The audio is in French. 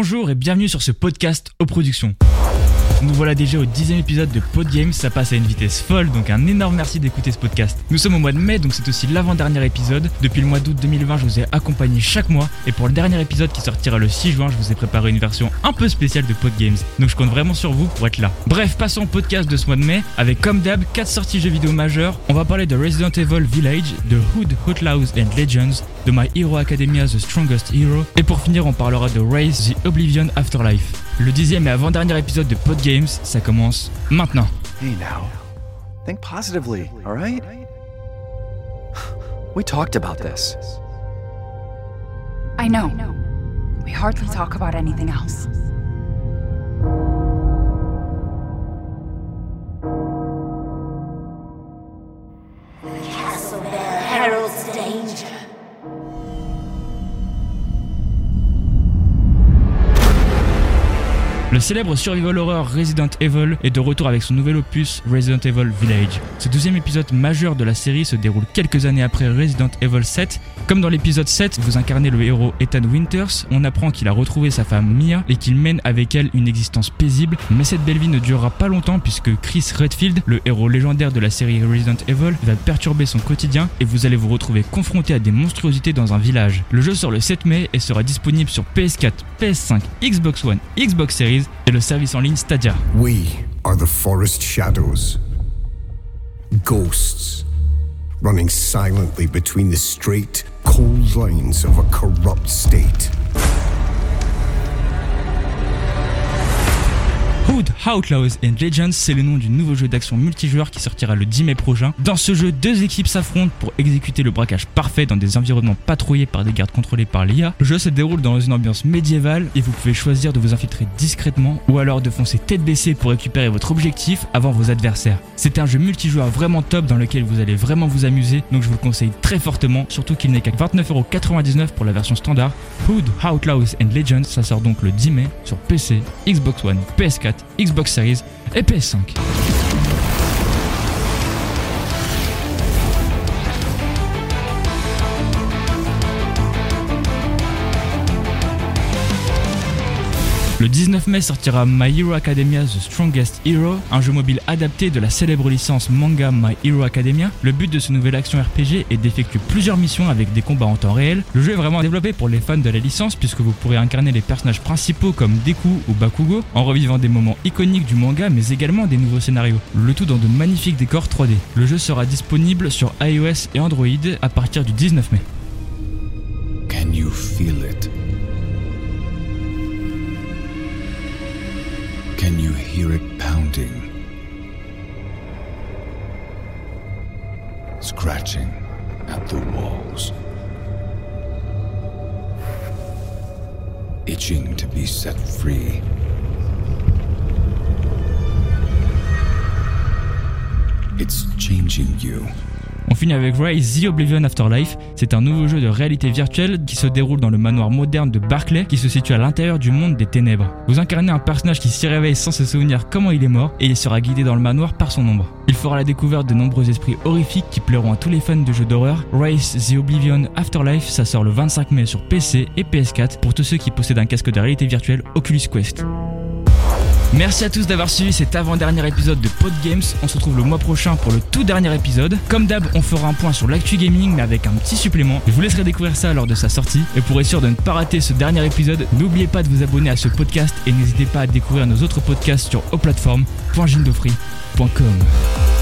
Bonjour et bienvenue sur ce podcast aux productions. Nous voilà déjà au dixième épisode de Podgames, ça passe à une vitesse folle, donc un énorme merci d'écouter ce podcast. Nous sommes au mois de mai, donc c'est aussi l'avant-dernier épisode. Depuis le mois d'août 2020, je vous ai accompagné chaque mois, et pour le dernier épisode qui sortira le 6 juin, je vous ai préparé une version un peu spéciale de Podgames. Donc je compte vraiment sur vous pour être là. Bref, passons au podcast de ce mois de mai, avec comme d'hab 4 sorties jeux vidéo majeures. On va parler de Resident Evil Village, de Hood, Outlaws and Legends, de My Hero Academia The Strongest Hero, et pour finir, on parlera de Race The Oblivion Afterlife. Le dixième et avant-dernier épisode de Podgames, ça commence maintenant. Hey now. Think positively, alright? We talked about this. I know. We hardly talk about anything else. Castle Bell heralds Le célèbre survival horror Resident Evil est de retour avec son nouvel opus Resident Evil Village. Ce deuxième épisode majeur de la série se déroule quelques années après Resident Evil 7. Comme dans l'épisode 7, vous incarnez le héros Ethan Winters, on apprend qu'il a retrouvé sa femme Mia et qu'il mène avec elle une existence paisible, mais cette belle vie ne durera pas longtemps puisque Chris Redfield, le héros légendaire de la série Resident Evil, va perturber son quotidien et vous allez vous retrouver confronté à des monstruosités dans un village. Le jeu sort le 7 mai et sera disponible sur PS4, PS5, Xbox One, Xbox Series et le service en ligne Stadia. We are the forest shadows. Ghosts running silently between the straight, cold lines of a corrupt state. Hood, Outlaws and Legends, c'est le nom du nouveau jeu d'action multijoueur qui sortira le 10 mai prochain. Dans ce jeu, deux équipes s'affrontent pour exécuter le braquage parfait dans des environnements patrouillés par des gardes contrôlés par l'IA. Le jeu se déroule dans une ambiance médiévale et vous pouvez choisir de vous infiltrer discrètement ou alors de foncer tête baissée pour récupérer votre objectif avant vos adversaires. C'est un jeu multijoueur vraiment top dans lequel vous allez vraiment vous amuser, donc je vous le conseille très fortement, surtout qu'il n'est qu'à 29,99€ pour la version standard. Hood, Outlaws and Legends, ça sort donc le 10 mai sur PC, Xbox One, PS4, Xbox Series et PS5. Le 19 mai sortira My Hero Academia The Strongest Hero, un jeu mobile adapté de la célèbre licence manga My Hero Academia. Le but de ce nouvel action RPG est d'effectuer plusieurs missions avec des combats en temps réel. Le jeu est vraiment développé pour les fans de la licence puisque vous pourrez incarner les personnages principaux comme Deku ou Bakugo en revivant des moments iconiques du manga mais également des nouveaux scénarios. Le tout dans de magnifiques décors 3D. Le jeu sera disponible sur iOS et Android à partir du 19 mai. Can you feel it? It pounding? Scratching at the walls. Itching to be set free. It's changing you. On finit avec Rise The Oblivion Afterlife. C'est un nouveau jeu de réalité virtuelle qui se déroule dans le manoir moderne de Barclay qui se situe à l'intérieur du monde des ténèbres. Vous incarnez un personnage qui s'y réveille sans se souvenir comment il est mort et il sera guidé dans le manoir par son ombre. Il fera la découverte de nombreux esprits horrifiques qui plairont à tous les fans de jeux d'horreur. Rise The Oblivion Afterlife, ça sort le 25 mai sur PC et PS4 pour tous ceux qui possèdent un casque de réalité virtuelle Oculus Quest. Merci à tous d'avoir suivi cet avant-dernier épisode de Podgames. On se retrouve le mois prochain pour le tout dernier épisode. Comme d'hab, on fera un point sur l'actu gaming mais avec un petit supplément. Je vous laisserai découvrir ça lors de sa sortie. Et pour être sûr de ne pas rater ce dernier épisode, n'oubliez pas de vous abonner à ce podcast et n'hésitez pas à découvrir nos autres podcasts sur aux plateformes.gindofree.com.